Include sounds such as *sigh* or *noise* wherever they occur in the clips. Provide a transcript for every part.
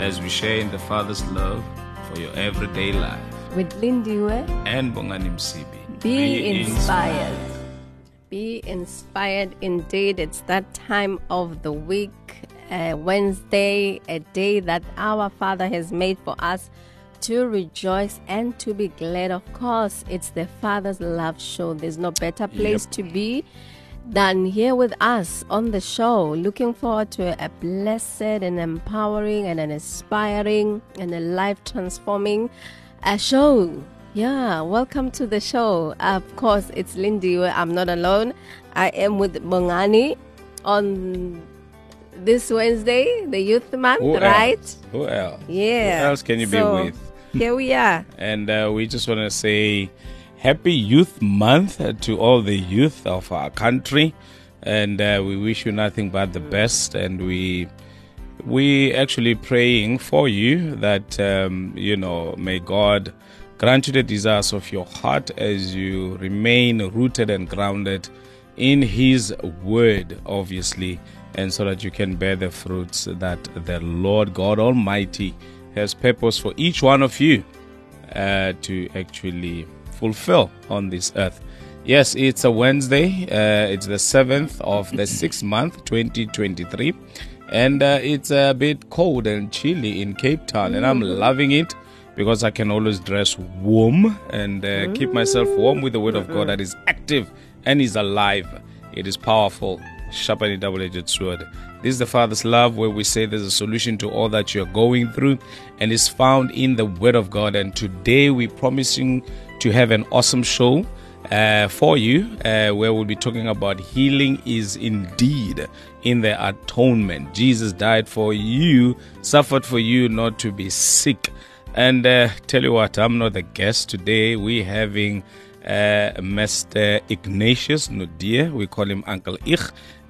as we share in the Father's love for your everyday life. With Lindiwe, And Bongani Msibi. be, inspired. Be inspired indeed. It's that time of the week, uh, Wednesday, a day that our Father has made for us to rejoice and to be glad. Of course, it's the Father's Love Show. There's no better place Yep. to be than here with us on the show. Looking forward to a blessed and empowering and an inspiring and a life transforming uh, show. Yeah, welcome to the show. Of course, it's Lindy. I'm not alone. I am with Bongani on this Wednesday, the Youth Month, Who right? else? Who else? Yeah. Who else can you So, be with? Here we are. *laughs* And uh, we just want to say happy Youth Month to all the youth of our country. And uh, we wish you nothing but the best. And we we actually praying for you that um, you know may God grant you the desires of your heart as you remain rooted and grounded in His Word, obviously, and so that you can bear the fruits that the Lord God Almighty has purpose for each one of you uh, to actually fulfill on this earth. Yes, it's a Wednesday. Uh, it's the 7th of the *coughs* 6th month, 2023. And uh, it's a bit cold and chilly in Cape Town. And I'm loving it because I can always dress warm and uh, keep myself warm with the Word of God that is active and is alive. It is powerful, sharp and double edged sword. This is the Father's love, where we say there's a solution to all that you're going through, and is found in the Word of God. And today we're promising to have an awesome show uh, for you, uh, where we'll be talking about healing is indeed in the atonement. Jesus died for you, suffered for you not to be sick. And uh, tell you what, I'm not the guest today. We're having uh, Mr. Ignatius Nudia, we call him Uncle Ich,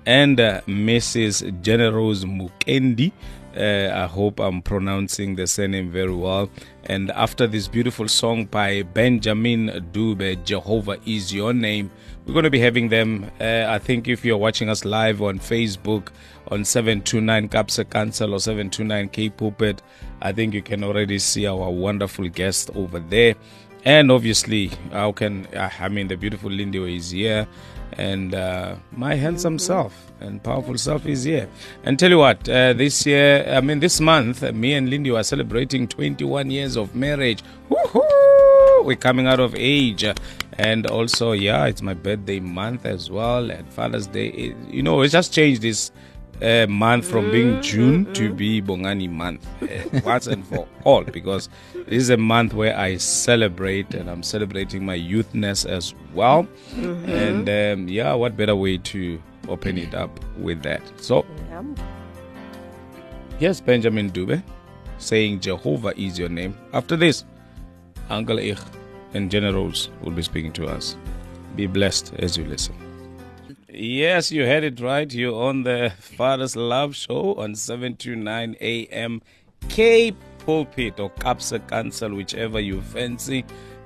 and uh, Mrs. Generose Mukendi. Uh, I hope I'm pronouncing the surname very well. And after this beautiful song by Benjamin Dube, Jehovah is your name, we're going to be having them. Uh, I think if you're watching us live on Facebook on 729 Kaapse Kansel or 729 K Pulpit, I think you can already see our wonderful guest over there. And obviously, how can I mean the beautiful Lindy is here, and uh, my handsome self and powerful self is here. And tell you what, uh, this year, I mean this month, me and Lindy are celebrating 21 years of marriage. We're coming out of age, and also, yeah, it's my birthday month as well, and Father's Day. It- you know, we just changed this uh, month from being June to be Bongani month uh, once and for all because this is a month where I celebrate and I'm celebrating my youthness as well. And um, yeah, what better way to open it up with that? So, yes, Benjamin Dube saying Jehovah is your name. After this, Uncle Ich and Generals will be speaking to us. Be blessed as you listen. Yes, you had it right. You're on the Father's Love Show on 7 to 9 a.m. Cape Pulpit or Kaapse Kansel, whichever you fancy.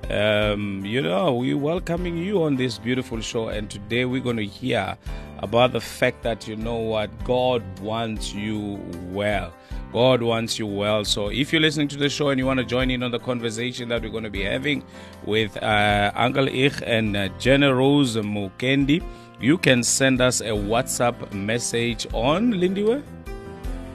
Um, you know, we're welcoming you on this beautiful show, and today we're going to hear about the fact that you know what God wants you well. God wants you well. So if you're listening to the show and you want to join in on the conversation that we're going to be having with uh, Uncle Ich and uh, Generose Mukendi, you can send us a WhatsApp message on Lindiwe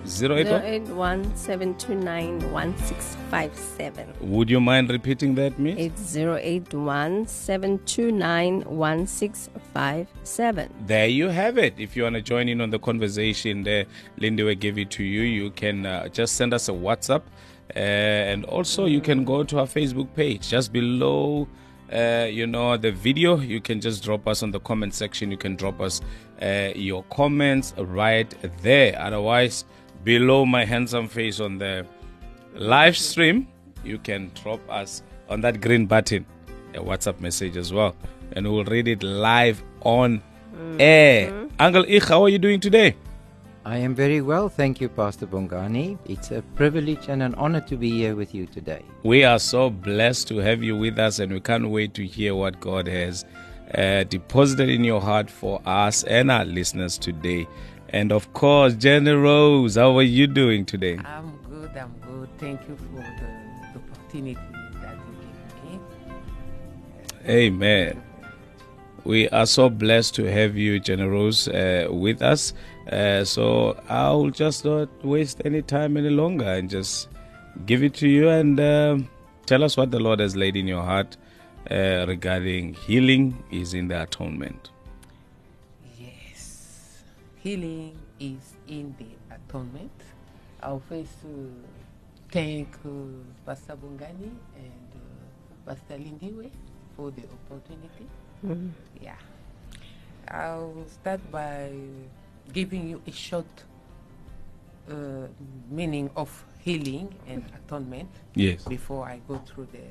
081. 081-729-1657. Would you mind repeating that, Miss? It's 081-729-1657. There you have it. If you want to join in on the conversation there, Lindy will give it to you. You can uh, just send us a WhatsApp. Uh, and also, you can go to our Facebook page just below. Uh, you know the video you can just drop us on the comment section you can drop us uh, your comments right there otherwise below my handsome face on the live stream you can drop us on that green button a WhatsApp message as well, and we'll read it live on air. Uncle Ich, how are you doing today? I am very well, thank you, Pastor Bongani. It's a privilege and an honor to be here with you today. We are so blessed to have you with us, and we can't wait to hear what God has uh, deposited in your heart for us and our listeners today. And of course, Jenny Rose, how are you doing today? I'm good, I'm good. Thank you for the opportunity that you give me. Amen. We are so blessed to have you, Jenny Rose, uh, with us. Uh, so I'll just not waste any time any longer and just give it to you and um tell us what the Lord has laid in your heart uh, regarding healing is in the atonement. Yes, healing is in the atonement. I'll first uh, thank uh, Pastor Bongani and uh, Pastor Lindiwe for the opportunity. Yeah. I'll start by giving you a short uh, meaning of healing and atonement. Yes. before I go through the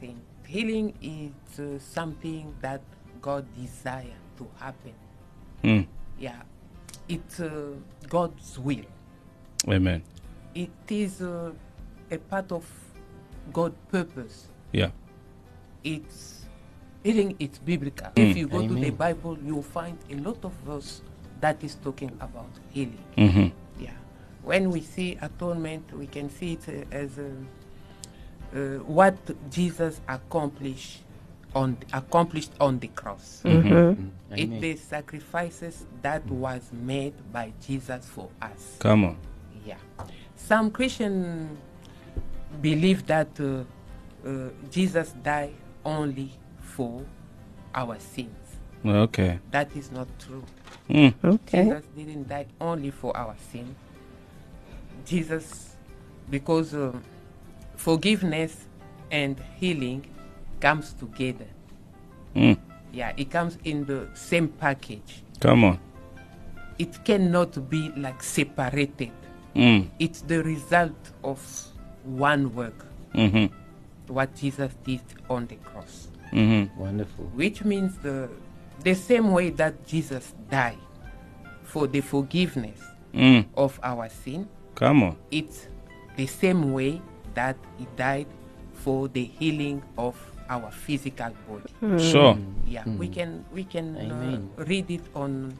thing. Healing is uh, something that God desires to happen. Mm. Yeah, it's uh, God's will. Amen. It is uh, a part of God's purpose. Yeah. It's healing. It's biblical. Mm. If you go to the Bible, you'll find a lot of verse that is talking about healing. hmm Yeah. When we see atonement, we can see it uh, as uh, uh, what Jesus accomplished on accomplished on the cross. Amen. It the sacrifices that was made by Jesus for us. Come on. Yeah. Some Christian believe that uh, uh, Jesus died only for our sins. Okay. That is not true. Mm. Okay. Jesus didn't die only for our sin. Jesus, because uh, forgiveness and healing comes together. Mm. Yeah, it comes in the same package. Come on. It cannot be like separated. Mm. It's the result of one work, hmm what Jesus did on the cross. hmm Wonderful. Which means the the same way that Jesus died for the forgiveness Mm. of our sin, Come on. it's the same way that he died for the healing of our physical body. Sure. Yeah, we can we can uh, read it on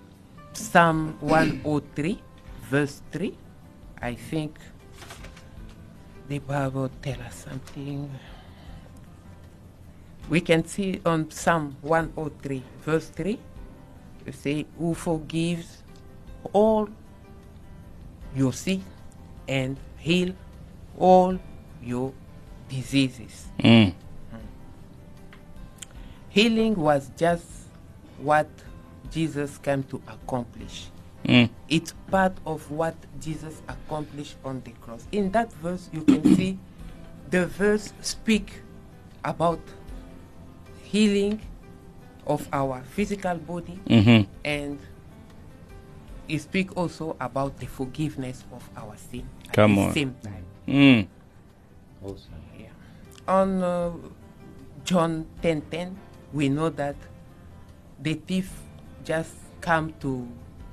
Psalm 103, verse 3. I think the Bible tell us something. We can see on Psalm 103, verse 3. You say, Who forgives all your sin and heal all your diseases. Mm. Healing was just what Jesus came to accomplish. Mm. It's part of what Jesus accomplished on the cross. In that verse, you can see the verse speak about healing of our physical body hmm and it speak also about the forgiveness of our sin at Come the on. same time. Mm. Awesome. Yeah. On uh, John 10:10, we know that the thief just come to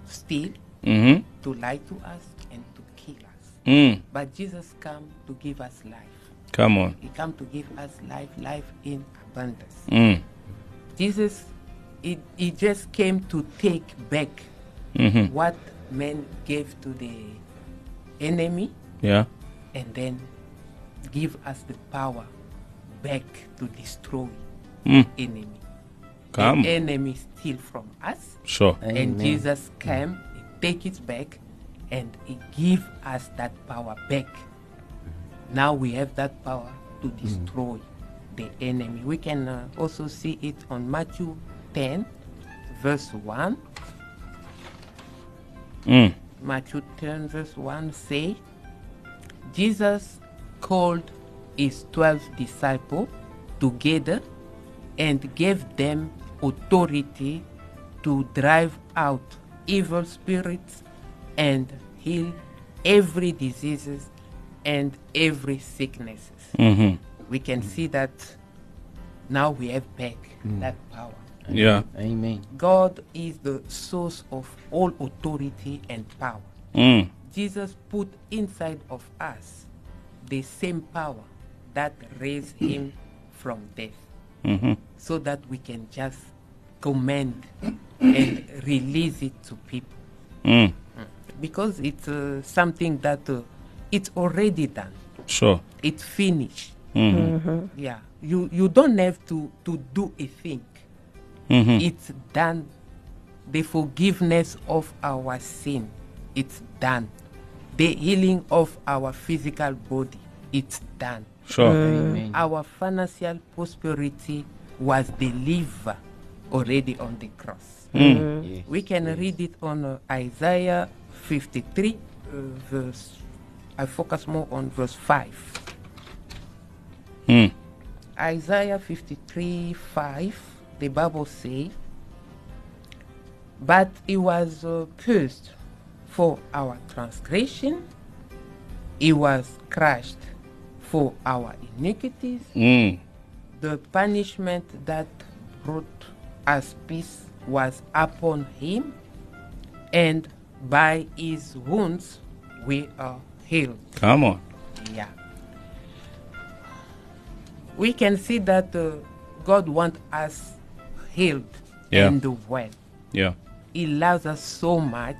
steal, hmm to lie to us, and to kill us. Mm. But Jesus come to give us life. Come on. He come to give us life, life in abundance. Mm. Jesus, he, he just came to take back hmm what men gave to the enemy, Yeah. and then give us the power back to destroy Mm. enemy. Come. The enemy steal from us, Sure. and Jesus came, he take it back, and he give us that power back. Now we have that power to destroy the enemy. We can uh, also see it on Matthew 10, verse 1. Mm. Matthew 10, verse 1 say, Jesus called his 12 disciples together and gave them authority to drive out evil spirits and heal every diseases and every sicknesses. hmm We can see that now we have back that power. Yeah. Amen. God is the source of all authority and power. Mm. Jesus put inside of us the same power that raised him from death hmm so that we can just command and release it to people Mm. because it's uh, something that uh, it's already done. Sure. it's finished. Hmm yeah. You you don't have to to do a thing. Hmm it's done. The forgiveness of our sin it's done. The healing of our physical body it's done. Sure. Amen. our financial prosperity was delivered already on the cross. Mm. Yes. we can read it on uh, isaiah 53 uh, verse i focus more on verse 5 Mm. Isaiah 53 5, the Bible says, But it was uh, pierced for our transgression, it was crushed for our iniquities, Mm. the punishment that brought us peace was upon him, and by his wounds we are healed. Come on. Yeah. We can see that uh, God wants us healed Yeah. and well. Yeah. He loves us so much.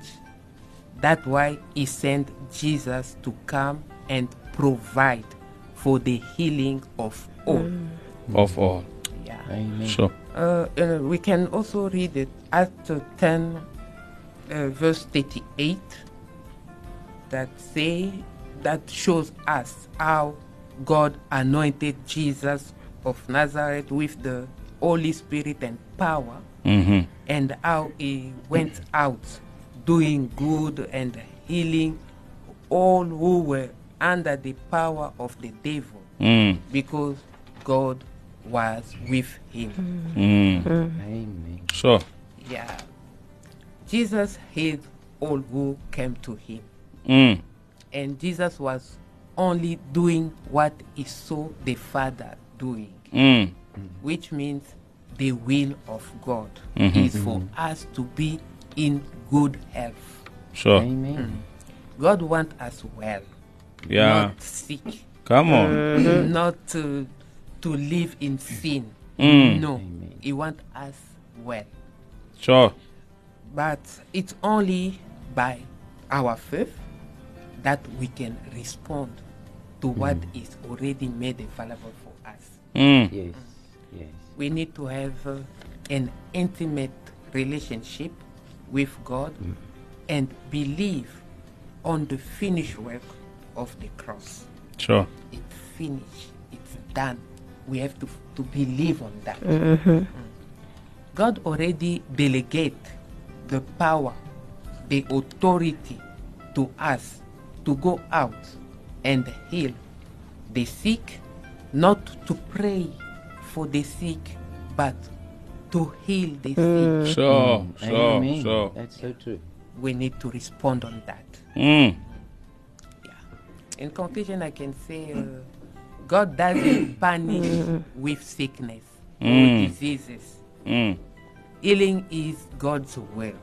That's why He sent Jesus to come and provide for the healing of all. Of all. Yeah. Amen. Sure. Uh, uh, we can also read it at uh, 10 uh, verse 38 that say that shows us how god anointed jesus of nazareth with the holy spirit and power hmm and how he went out doing good and healing all who were under the power of the devil Mm. because god was with him Mm. Amen. Sure. Yeah. Jesus healed all who came to him. Mm. And Jesus was only doing what he saw the Father doing, Mm. which means the will of God Mhm. is for us to be in good health. Sure. Amen. God wants us well, Yeah. not sick, Come on. not to, to live in sin. Mm. No, Amen. He wants us well. Sure. But it's only by our faith that we can respond to what is already made available for us. Mm. Yes. Yes. We need to have uh, an intimate relationship with God and believe on the finished work of the cross. Sure. It's finished, it's done. We have to, to believe on that. Mm. God already delegate the power, the authority to us to go out and heal the sick, not to pray for the sick, but to heal the sick. Sure. Mm. Sure. Amen. Sure. That's so true. We need to respond on that. Mm. Yeah. In conclusion, I can say uh, God doesn't *coughs* punish with sickness or Mm. diseases. Mm. Healing is God's will,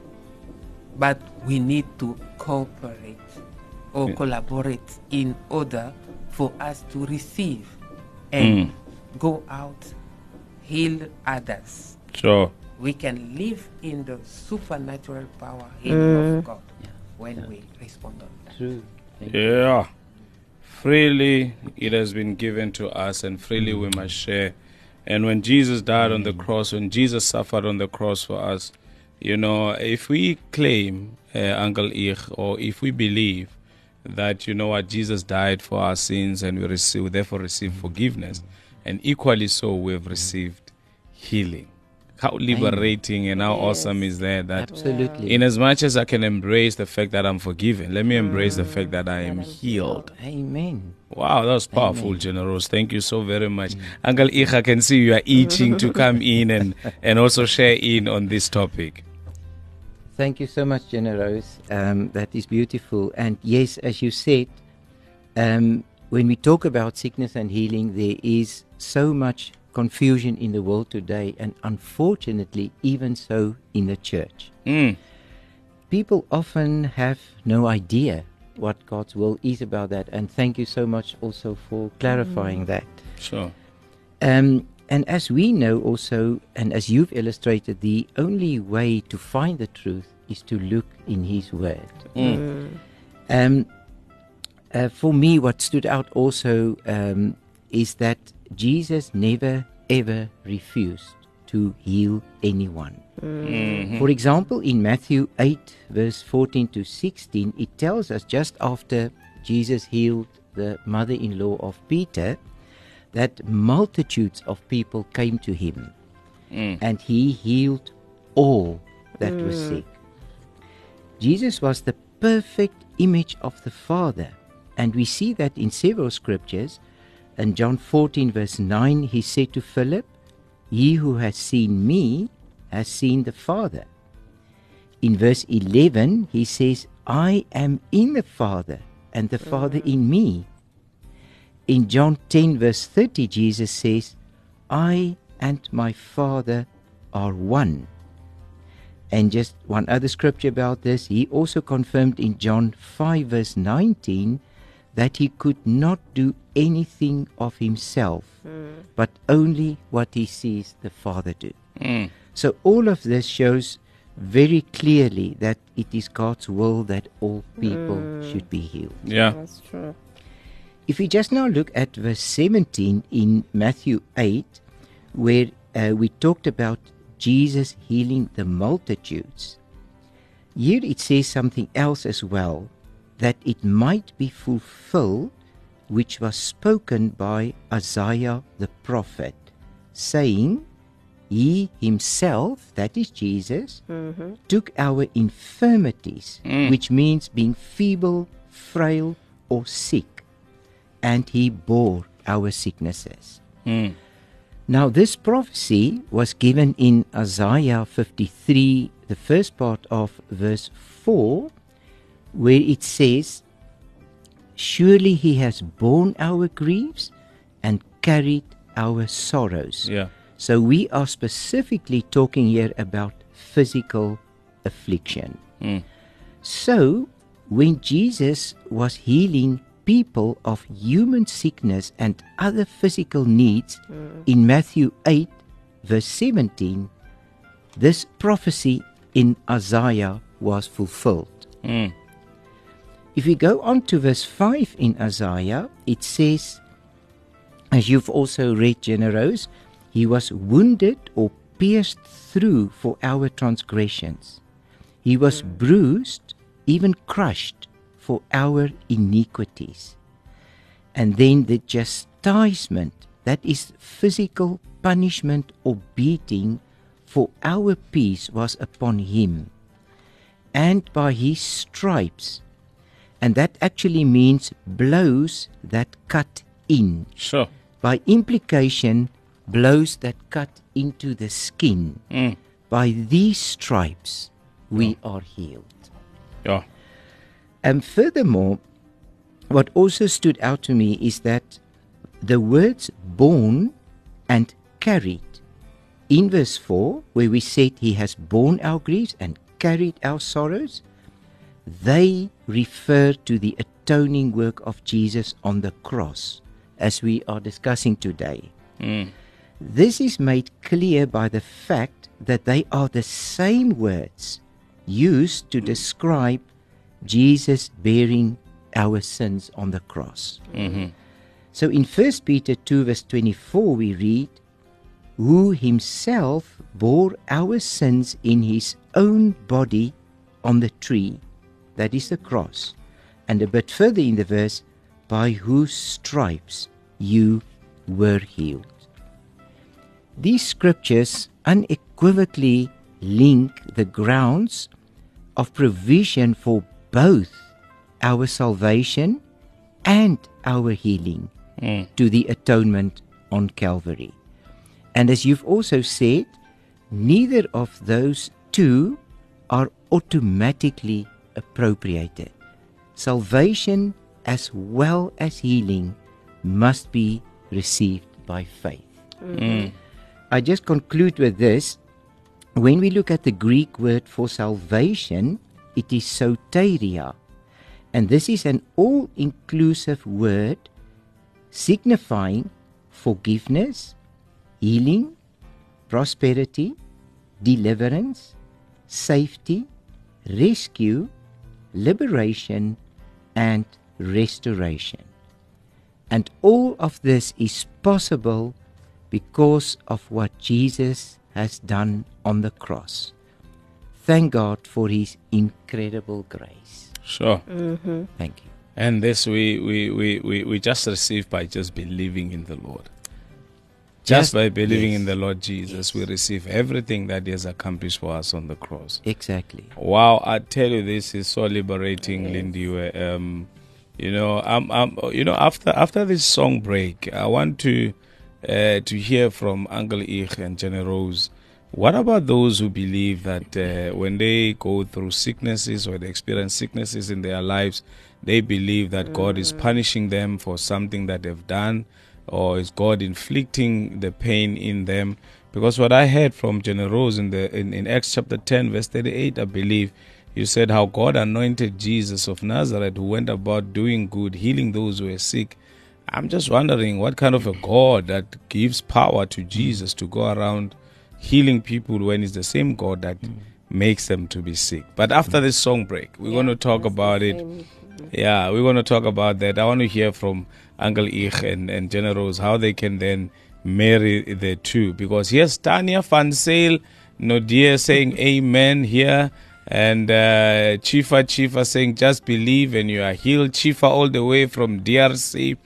but we need to cooperate or Yeah. collaborate in order for us to receive and mm. go out, heal others. Sure. We can live in the supernatural power healing mm. of God when we respond on that. True. Thank Yeah. Freely it has been given to us, and freely we mm. must share. And when Jesus died on the cross, when Jesus suffered on the cross for us, you know, if we claim, uh, Uncle Ich, or if we believe that, you know what, Jesus died for our sins and we receive, therefore receive forgiveness, and equally so we've received healing. How liberating and how awesome is that? That Absolutely. in as much as I can embrace the fact that I'm forgiven, let me embrace the fact that I mm. am healed. Amen. Wow, that was powerful, Generose. Thank you so very much. Mm. Uncle Ich, I can see you are itching to come in and, and also share in on this topic. Thank you so much, Generose. Um, that is beautiful. And yes, as you said, um, when we talk about sickness and healing, there is so much confusion in the world today, and unfortunately, even so in the church. Mm. People often have no idea what God's will is about that, and thank you so much also for clarifying that. Sure. Um, and as we know also, and as you've illustrated, the only way to find the truth is to look in His Word. Um, uh, for me, what stood out also um, is that Jesus never ever refused to heal anyone. For example, in Matthew 8, verse 14 to 16, it tells us just after Jesus healed the mother in law of Peter that multitudes of people came to him mm. and he healed all that were mm. sick. Jesus was the perfect image of the Father, and we see that in several scriptures. In John 14, verse 9, he said to Philip, He who has seen me has seen the Father. In verse 11, he says, I am in the Father, and the Father mm. in me. In John 10, verse 30, Jesus says, I and my Father are one. And just one other scripture about this, he also confirmed in John 5, verse 19, that he could not do anything of himself, but only what he sees the Father do. Mm. So all of this shows very clearly that it is God's will that all people should be healed. Yeah. That's true. If we just now look at verse 17 in Matthew 8, where uh, we talked about Jesus healing the multitudes, here it says something else as well that it might be fulfilled which was spoken by Isaiah the prophet, saying, He himself, that is Jesus, took our infirmities, which means being feeble, frail, or sick, and he bore our sicknesses. Mm. Now, this prophecy was given in Isaiah 53, the first part of verse 4, where it says, Surely he has borne our griefs and carried our sorrows. Yeah. So we are specifically talking here about physical affliction. Mm. So when Jesus was healing people of human sickness and other physical needs in Matthew 8, verse 17, this prophecy in Isaiah was fulfilled. Mm. If we go on to verse 5 in Isaiah, it says, as you've also read, Generose, he was wounded or pierced through for our transgressions. He was bruised, even crushed for our iniquities. And then the chastisement, that is physical punishment or beating for our peace, was upon him. And by his stripes, and that actually means blows that cut in. Sure. By implication, blows that cut into the skin. Mm. By these stripes, we are healed. Yeah. And furthermore, what also stood out to me is that the words borne and carried in verse 4, where we said he has borne our griefs and carried our sorrows, they refer to the atoning work of Jesus on the cross, as we are discussing today. Mm. This is made clear by the fact that they are the same words used to describe Jesus bearing our sins on the cross. Mm-hmm. So in 1 Peter 2, verse 24, we read, Who himself bore our sins in his own body on the tree, that is the cross. And a bit further in the verse, By whose stripes you were healed. These scriptures unequivocally link the grounds of provision for both our salvation and our healing Mm. to the atonement on Calvary. And as you've also said, neither of those two are automatically appropriated. Salvation as well as healing must be received by faith. I just conclude with this. When we look at the Greek word for salvation, it is soteria. And this is an all inclusive word signifying forgiveness, healing, prosperity, deliverance, safety, rescue, liberation, and restoration. And all of this is possible because of what Jesus has done on the cross. Thank God for his incredible grace. Sure. Thank you. And this we, we, we, we, we just receive by just believing in the Lord. Just, Just- by believing yes. in the Lord Jesus, we receive everything that He has accomplished for us on the cross. Exactly. Wow, I tell you, this is so liberating, Lindy. Um, you know, I'm, I'm, you know, after after this song break, I want to uh, to hear from Uncle Ich and Jenny Rose. What about those who believe that uh, when they go through sicknesses or they experience sicknesses in their lives, they believe that God is punishing them for something that they've done, or is God inflicting the pain in them? Because what I heard from Rose in the in, in Acts chapter ten, verse thirty-eight, I believe, you said how God anointed Jesus of Nazareth, who went about doing good, healing those who were sick. I'm just wondering what kind of a God that gives power to Jesus to go around healing people when it's the same God that makes them to be sick. But after this song break, we're going to talk about it. Yeah, we're going to talk about that. I want to hear from Uncle Ich and, and Rose how they can then marry the two. Because here's Tanya Van Sale, Nodia saying *laughs* amen here. And uh, Chifa Chifa saying just believe and you are healed. Chifa all the way from DRC,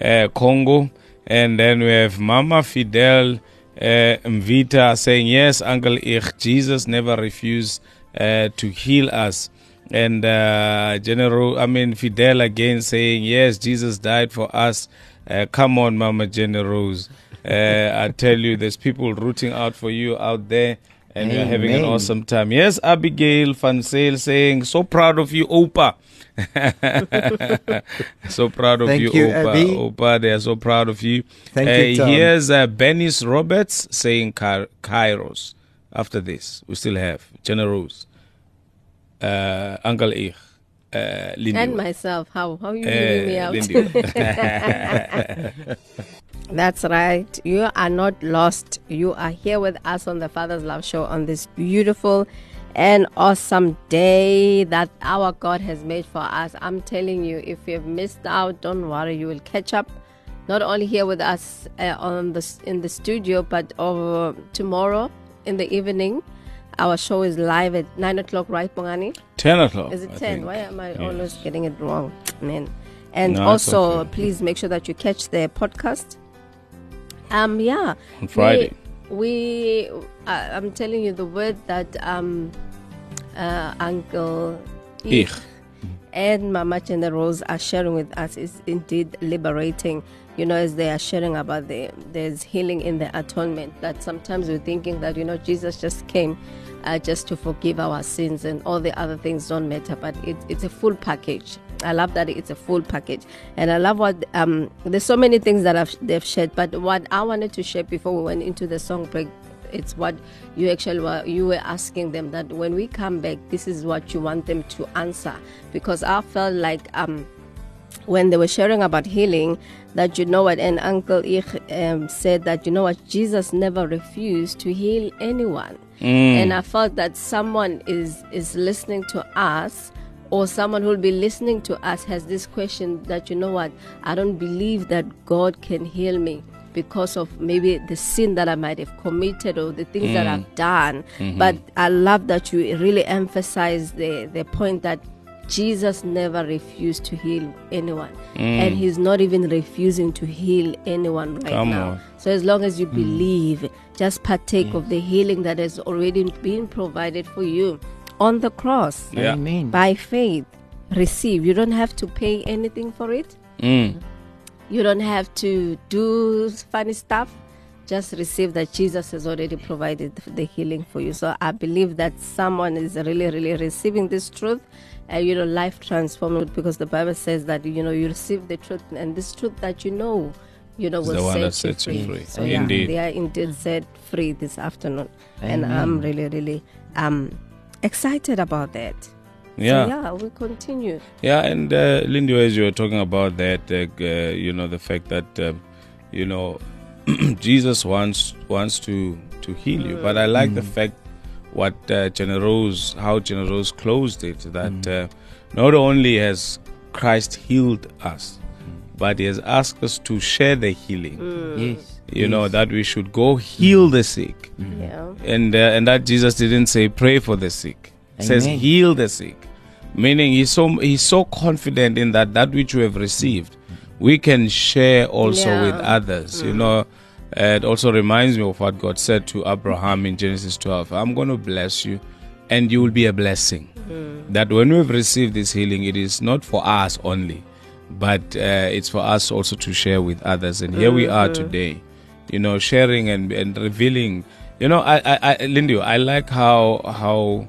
uh, Congo. And then we have Mama Fidel uh, Mvita saying, Yes, Uncle Ich, Jesus never refused uh, to heal us. And uh, General, I mean, Fidel again saying, Yes, Jesus died for us. Uh, come on, Mama Generals. Uh, I tell you, there's people rooting out for you out there, and you're having an awesome time. Yes, Abigail Fansale saying, So proud of you, Opa. *laughs* so proud of Thank you, you, Opa. Abby. Opa, they are so proud of you. Thank uh, you, Tom. Here's uh, Benis Roberts saying Ky- Kairos. After this, we still have Generals, uh, Uncle Ich, uh, Lindy. And myself. How how you uh, leaving me out? *laughs* *laughs* That's right. You are not lost. You are here with us on the Father's Love Show on this beautiful and awesome day that our God has made for us. I'm telling you, if you've missed out, don't worry. You will catch up. Not only here with us uh, on the in the studio, but over tomorrow in the evening. Our show is live at nine o'clock, right, Bongani? 10 o'clock. Is it I 10? think. Why am I Yes. always getting it wrong? Man. And No, also, okay. please make sure that you catch the podcast. Um, yeah. On Friday. We, we uh, I'm telling you, the word that um, uh, Uncle Ich. and Mama Chenda Rose are sharing with us is indeed liberating. You know, as they are sharing about the there's healing in the atonement. That sometimes we're thinking that you know Jesus just came uh, just to forgive our sins and all the other things don't matter, but it, it's a full package. I love that it's a full package, and I love what um, there's so many things that I've, they've shared. But what I wanted to share before we went into the song break it's what you actually were you were asking them that when we come back this is what you want them to answer. Because i felt like um when they were sharing about healing that you know what and uncle ich um, said that you know what jesus never refused to heal anyone. And i felt that someone is is listening to us or someone who will be listening to us has this question that you know what i don't believe that god can heal me because of maybe the sin that I might have committed or the things that I've mm. done. Mm-hmm. But I love that you really emphasize the, the point that Jesus never refused to heal anyone. Mm. And he's not even refusing to heal anyone right Come now. on. So as long as you mm. believe, just partake of the healing that has already been provided for you on the cross Yeah. Amen. by faith. Receive. You don't have to pay anything for it. You don't have to do funny stuff just receive that Jesus has already provided the healing for you. So I believe that someone is really, really receiving this truth, and you know, life transformed because the Bible says that, you know, you receive the truth and this truth that you know, you know, It's will the one set that sets you free. free. So Indeed. they are indeed set free this afternoon. And I'm really, really um, excited about that. Yeah. So yeah, we continue. Yeah, and uh, Lindy, as you were talking about that, uh, uh, you know, the fact that, um, you know, *clears throat* Jesus wants wants to to heal you, but I like the fact what uh, Generose, how Generose closed it, that uh, not only has Christ healed us, but He has asked us to share the healing. Yes. You know that we should go heal the sick, Yeah. and uh, and that Jesus didn't say pray for the sick. He says heal the sick. Meaning he's so he's so confident in that that which we have received, we can share also Yeah. with others. You know, it also reminds me of what God said to Abraham in Genesis 12. I'm going to bless you, and you will be a blessing. That when we've received this healing, it is not for us only, but uh, it's for us also to share with others. And here we are today, you know, sharing and, and revealing. You know, I, I, I Lindy, I like how how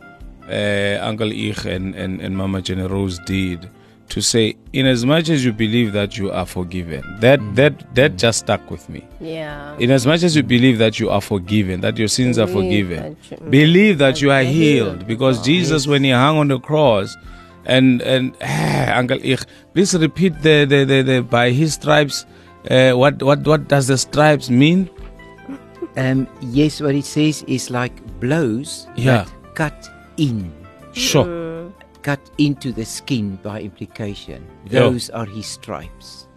Uncle Ich and, and, and Mama Generose did to say, in as much as you believe that you are forgiven, that that that just stuck with me. Yeah. In as much as you believe that you are forgiven, that your sins are forgiven, that you- believe that you are healed, healed. because Jesus, when he hung on the cross, and and *sighs* Uncle Ich, please repeat the the, the, the by his stripes. Uh, what what what does the stripes mean? *laughs* Um, yes, what it says is like blows Yeah. that cut in, Sure. Mm. cut into the skin by implication. Yeah. Those are his stripes.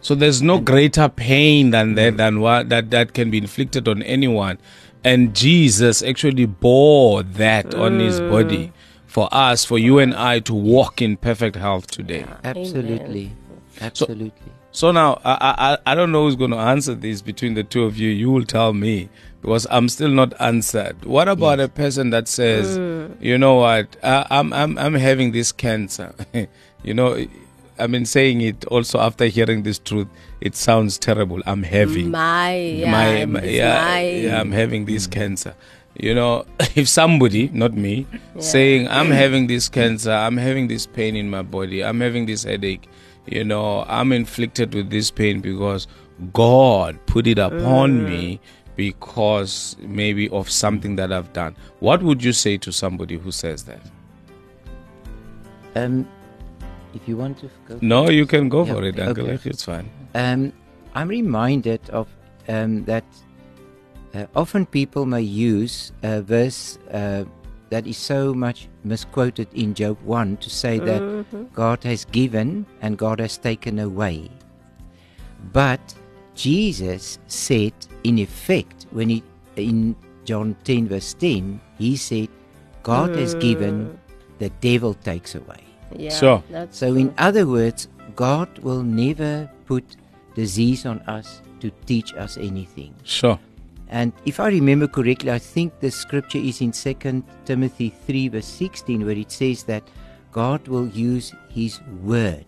So there's no greater pain than that mm. than what that that can be inflicted on anyone, and Jesus actually bore that on his mm. body for us, for you and I to walk in perfect health today. Absolutely. Absolutely. So now I, I I don't know who's going to answer this between the two of you. You will tell me because I'm still not answered. What about a person that says, mm. you know what, I, I'm I'm I'm having this cancer. *laughs* you know, I've been saying it also after hearing this truth. It sounds terrible. I'm having mm, My, yeah, my, my- yeah, my- yeah, I'm having this mm. cancer. You know, *laughs* if somebody, not me, saying I'm *clears throat* having this cancer, I'm having this pain in my body, I'm having this headache, you know, I'm inflicted with this pain because God put it upon me because maybe of something that I've done. What would you say to somebody who says that? Um, if you want to go. No, you can go Yeah, for it, Uncle. okay. It's fine. Um, I'm reminded of um, that uh, often people may use a verse uh, that is so much misquoted in Job 1 to say that mm-hmm. God has given and God has taken away. But Jesus said, in effect, when he in John 10, verse 10, he said, God has given, mm. the devil takes away. Yeah, Sure. That's So, in other words, God will never put disease on us to teach us anything. Sure. And if I remember correctly, I think the scripture is in 2 Timothy 3, verse 16, where it says that God will use His word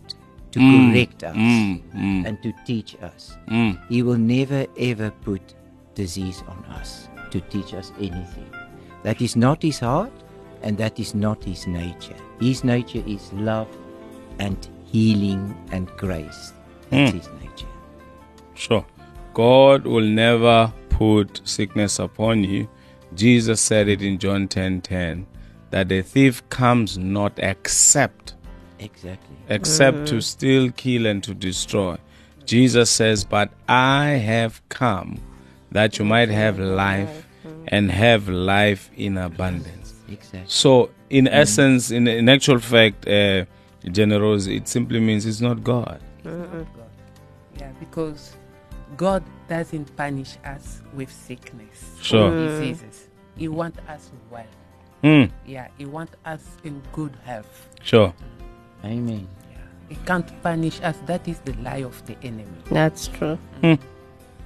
to correct us Mm, mm, and to teach us. mm. He will never ever put disease on us to teach us anything. That is not His heart and that is not His nature. His nature is love and healing and grace. That's Mm. His nature. Sure. God will never put sickness upon you. Jesus said it in John 10:10 that the thief comes not except Exactly. except to steal, kill and to destroy. Jesus says, "But I have come that you might have life and have life in abundance." Exactly. So, in mm-hmm. essence, in, in actual fact, uh, Generose, it simply means it's not God. God. Yeah, because God doesn't punish us with sickness Sure. or mm. diseases. He wants us well. Hmm. Yeah, He wants us in good health. Sure. Mm. Amen. Yeah. He can't punish us. That is the lie of the enemy. That's true. Hmm.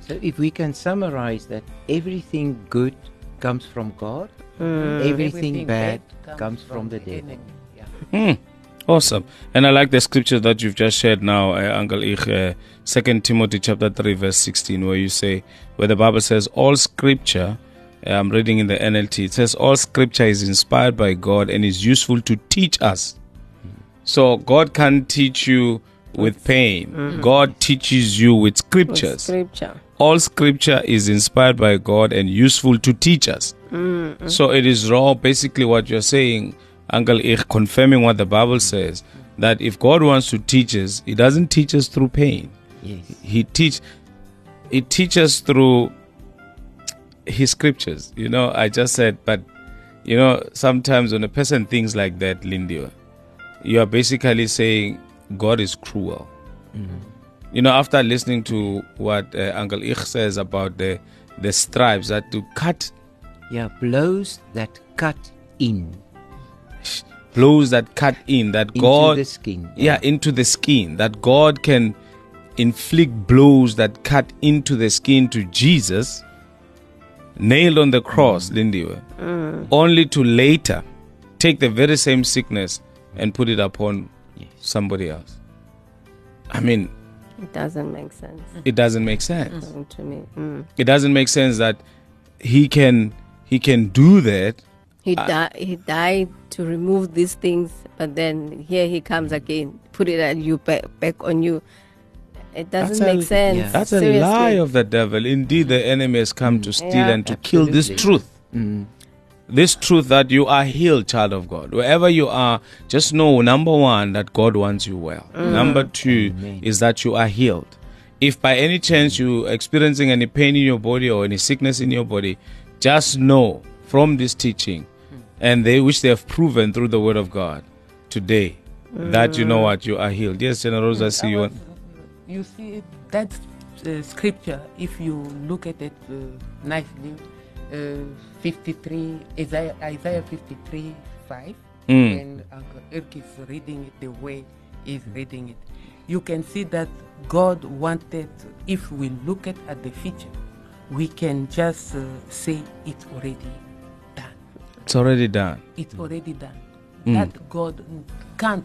So if we can summarize that everything good comes from God, hmm. everything, bad comes, from, the devil. enemy. Yeah. Hmm. Awesome. And I like the scripture that you've just shared now, uh, Uncle Ich, uh, 2 Timothy chapter 3, verse 16, where you say, where the Bible says, all scripture, uh, I'm reading in the NLT, it says, all scripture is inspired by God and is useful to teach us. So God can teach you with pain. God teaches you with With scriptures. scripture. all scripture is inspired by God and useful to teach us. So it is raw, basically, what you're saying, Uncle Ich, confirming what the Bible says that if God wants to teach us, He doesn't teach us through pain. Yes. He teach, He teaches through His scriptures. You know, I just said, but you know, sometimes when a person thinks like that, Lindy, you are basically saying God is cruel. You know, after listening to what uh, Uncle Ich says about the the stripes that to cut Yeah, blows that cut in blows that cut in, that into God the skin. yeah into the skin, that God can inflict blows that cut into the skin to Jesus, nailed on the cross, Lindy, only to later take the very same sickness and put it upon somebody else. I mean, It doesn't make sense it doesn't make sense. to me. Mm. It doesn't make sense that he can he can do that. He died. He died to remove these things, but then here he comes again, put it at you back, back on you. It doesn't That's a- make sense. yeah. That's a lie of the devil. Indeed, the enemy has come to steal Yeah. and to kill this truth. Mm. This truth that you are healed, child of God. Wherever you are, just know number one, that God wants you well. Number two Amen. is that you are healed. If by any chance you're experiencing any pain in your body or any sickness in your body, just know from this teaching and they which they have proven through the word of God today that you know what you are healed. Yes, Generose, I see you. Was- You see that uh, scripture. If you look at it uh, nicely, uh, 53 Isaiah, Isaiah 53 5, Mm. and Uncle Irk is reading it the way he's reading it. You can see that God wanted. If we look at, at the future, we can just uh, say it already. It's already done. It's already done. Mm. That God can't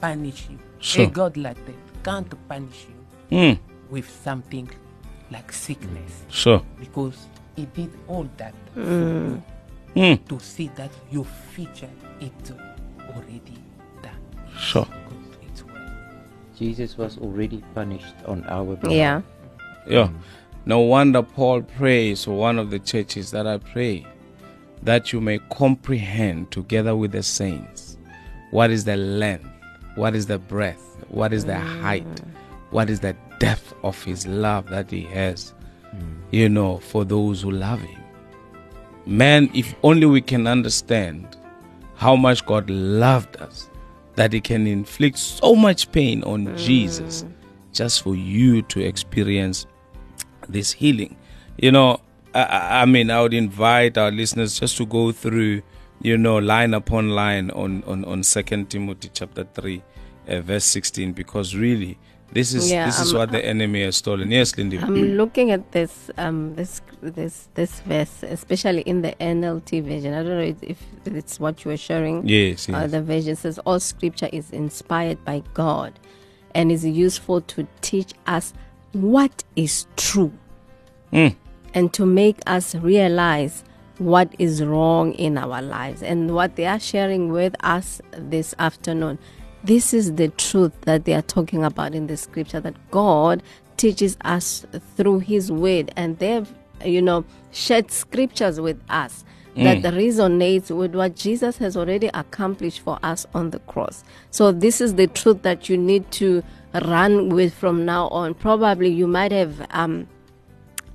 punish you. Sure. A God like that can't punish you Mm. with something like sickness Sure. because He did all that Mm. to see that your future is already done. Sure. Good, It's well. Jesus was already punished on our behalf. Yeah. Yeah. No wonder Paul prays for one of the churches that I pray that you may comprehend together with the saints what is the length, what is the breadth, what is the height, what is the depth of his love that he has, mm. you know, for those who love him. Man, if only we can understand how much God loved us, that he can inflict so much pain on mm. Jesus just for you to experience this healing. You know, I- I, mean, I would invite our listeners just to go through, you know, line upon line on on on Second Timothy chapter three, uh, verse sixteen, because really, this is Yeah, this is um, what the enemy has stolen. Yes, Lindy. I'm looking at this um this this this verse, especially in the NLT version. I don't know if it's what you were sharing. yes, Uh, the version says all scripture is inspired by God and is useful to teach us what is true Mm. And to make us realize what is wrong in our lives and what they are sharing with us this afternoon. This is the truth that they are talking about in the scripture that God teaches us through His word, and they've, you know, shared scriptures with us that resonates with what Jesus has already accomplished for us on the cross. So this is the truth that you need to run with from now on. Probably you might have um,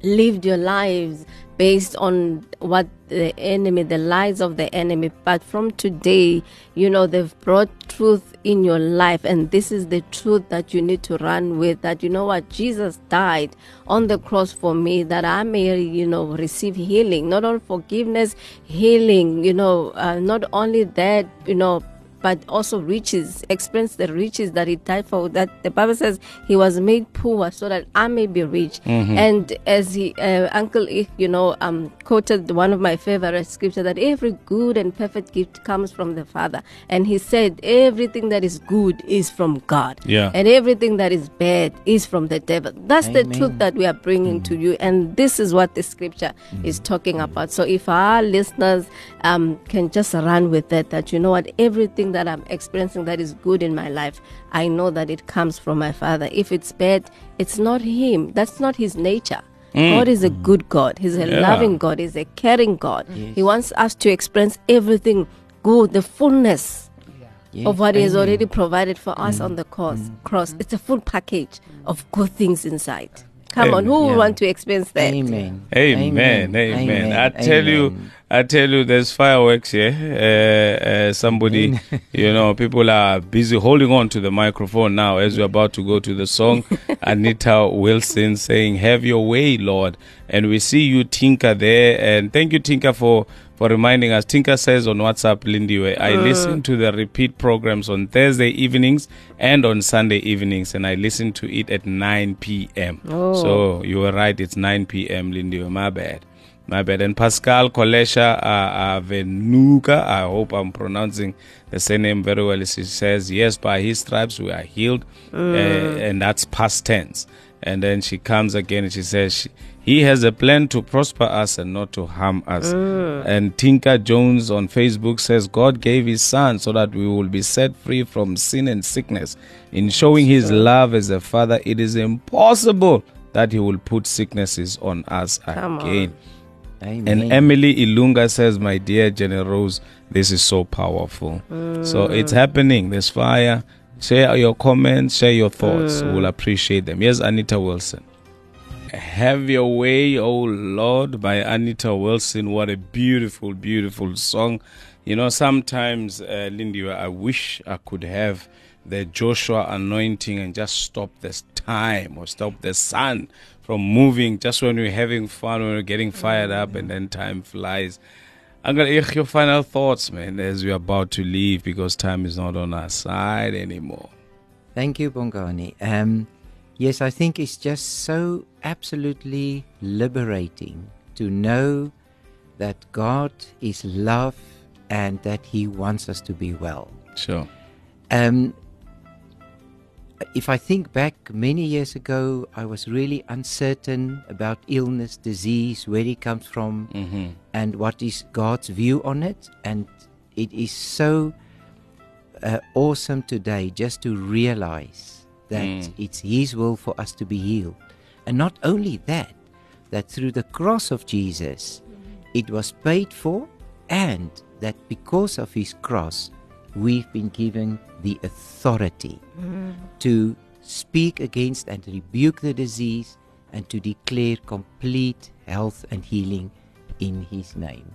lived your lives based on what the enemy, the lies of the enemy. But from today, you know, they've brought truth in your life, and this is the truth that you need to run with. That you know what? Jesus died on the cross for me, that I may, you know, receive healing, not only forgiveness, healing, you know, uh, not only that, you know, but also riches, experience the riches that he died for. That the Bible says he was made poor so that I may be rich. And as he, uh, Uncle, you know, um, quoted one of my favorite scripture that every good and perfect gift comes from the Father. And he said, everything that is good is from God. Yeah. And everything that is bad is from the devil. That's the truth that we are bringing to you. And this is what the scripture is talking about. So if our listeners um, can just run with that, that you know what, everything that I'm experiencing that is good in my life, I know that it comes from my Father. If it's bad, it's not Him. That's not His nature. Mm. God is a mm. good God. He's a Yeah. loving God. He's a caring God. He wants us to experience everything good, the fullness Yes, of what He has already provided for us mm. on the cross. Cross. It's a full package of good things inside. Come on, who Yeah. would want to experience that? Amen. Amen, amen. I tell you, I tell you, there's fireworks here. Uh, uh, somebody, *laughs* you know, people are busy holding on to the microphone now as we're about to go to the song. *laughs* Anita Wilson saying, "Have your way, Lord," and we see you, Tinker, there. And thank you, Tinker, for for reminding us. Tinker says on WhatsApp, Lindy, I listen to the repeat programs on Thursday evenings and on Sunday evenings, and I listen to it at 9 p.m. Oh. So you were right, it's 9 p.m. Lindy. My bad. My bad. And Pascal Kolesha uh, uh, Venuka, I hope I'm pronouncing the surname very well. She says, Yes, by his stripes we are healed. Uh, and that's past tense. And then she comes again and she says, she, He has a plan to prosper us and not to harm us. Mm. And Tinka Jones on Facebook says, God gave his son so that we will be set free from sin and sickness. In showing his love as a father, it is impossible that he will put sicknesses on us Come on. again. Amen. And Emily Ilunga says, My dear Generose, this is so powerful. So mm. it's happening. There's fire. Share your comments, share your thoughts. Mm. We'll appreciate them. Yes, Anita Wilson. Have Your Way, Oh Lord, by Anita Wilson. What a beautiful, beautiful song. You know, sometimes, uh, Lindy, I wish I could have the Joshua anointing and just stop this time or stop the sun from moving just when we're having fun, when we're getting fired up, and then time flies. I'm gonna hear your final thoughts, man, as we're about to leave because time is not on our side anymore. Thank you, Bongani. Um, yes, I think it's just so absolutely liberating to know that God is love and that He wants us to be well. Sure. Um, if I think back many years ago, I was really uncertain about illness, disease, where it comes from, Mm-hmm. and what is God's view on it. And it is so uh, awesome today just to realize that Mm. it's His will for us to be healed. And not only that, that through the cross of Jesus, it was paid for, and that because of His cross, we've been given the authority to speak against and rebuke the disease and to declare complete health and healing in His name.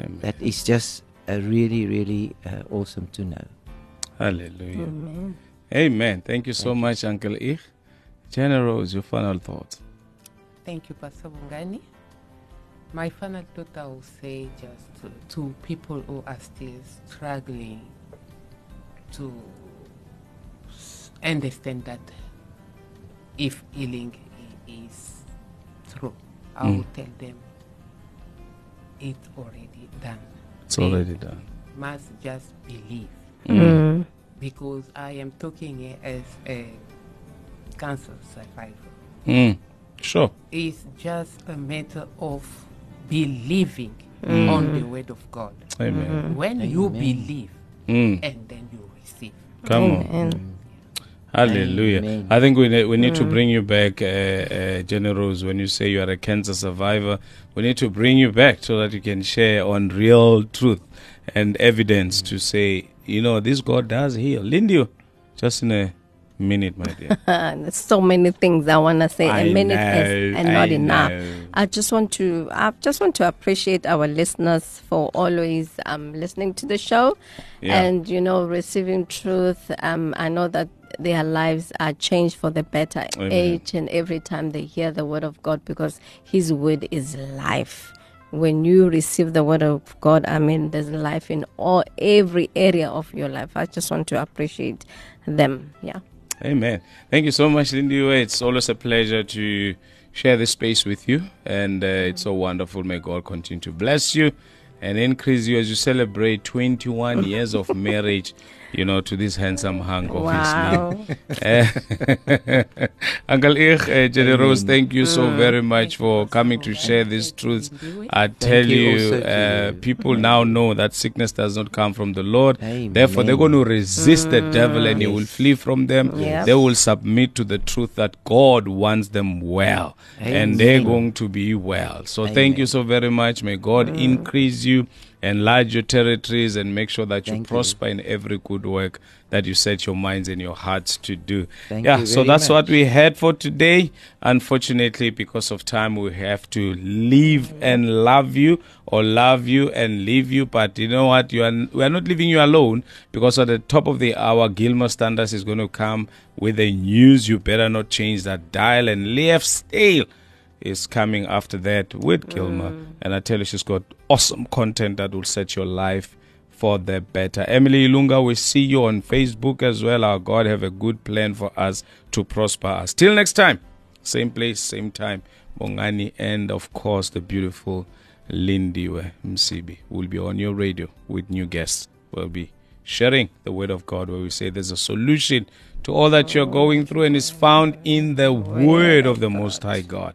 Amen. That is just a really, really uh, awesome to know. Hallelujah. Amen. Thank you so much, Uncle Ich. General, is your final thought? Thank you, Pastor Bongani. My final thought I will say just to, to people who are still struggling to understand that if healing is true, I will Mm. tell them it's already done. It's They already done. Must just believe Mm. Because I am talking here as a cancer survivor. Mm. Sure. It's just a matter of believing on the word of God. Amen. When you believe Mm. and then you receive. Come on. Amen. Hallelujah. Amen. I think we need, we need to bring you back, uh, uh, Generose, when you say you are a cancer survivor. We need to bring you back so that you can share on real truth and evidence to say, you know, this God does heal. Lindy, just in a minute, my dear. *laughs* There's so many things I want to say, I and many know, and not I enough. know. I just want to, I just want to appreciate our listeners for always um, listening to the show, Yeah. and you know, receiving truth. Um, I know that their lives are changed for the better Amen. each and every time they hear the word of God, because His word is life. When you receive the word of God, I mean, there's life in all every area of your life. I just want to appreciate them. Yeah. Amen. Thank you so much, Lindy. It's always a pleasure to share this space with you, and uh, it's so wonderful. May God continue to bless you and increase you as you celebrate 21 years of marriage. You know, to this handsome hunk, obviously. Wow. Uh, *laughs* Uncle Ich, uh, Generose, thank you so very much for coming to share these truths. I tell you you, also to uh, people *laughs* now know that sickness does not come from the Lord. Therefore, they're going to resist the devil and he will flee from them. They will submit to the truth that God wants them well and they're going to be well. So, thank you so very much. May God increase you, enlarge your territories, and make sure that you Thank you. prosper in every good work that you set your minds and your hearts to do. Thank yeah, you so that's what we had for today. Unfortunately, because of time, we have to leave and love you or love you and leave you. But you know what? You are we are not leaving you alone because at the top of the hour, Gilmer Standards is going to come with the news. You better not change that dial. And Leaf Stale is coming after that with mm. Gilmer. And I tell you, she's got awesome content that will set your life for the better. Emily Ilunga, we see you on Facebook as well. Our God have a good plan for us to prosper us. Till next time, same place, same time. Bongani and of course the beautiful Lindiwe Msibi will be on your radio with new guests. We'll be sharing the word of God where we say there's a solution to all that you're oh, going through and is found in the word of the Most High God.